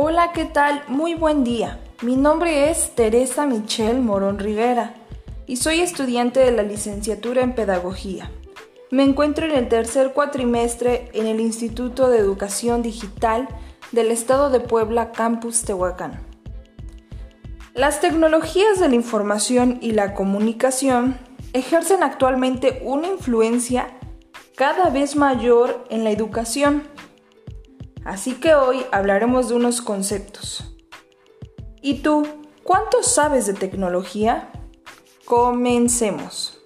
Hola, ¿qué tal? Muy buen día. Mi nombre es Teresa Michelle Morón Rivera y soy estudiante de la licenciatura en Pedagogía. Me encuentro en el tercer cuatrimestre en el Instituto de Educación Digital del Estado de Puebla, Campus Tehuacán. Las tecnologías de la información y la comunicación ejercen actualmente una influencia cada vez mayor en la educación. Así que hoy hablaremos de unos conceptos. ¿Y tú, cuánto sabes de tecnología? Comencemos.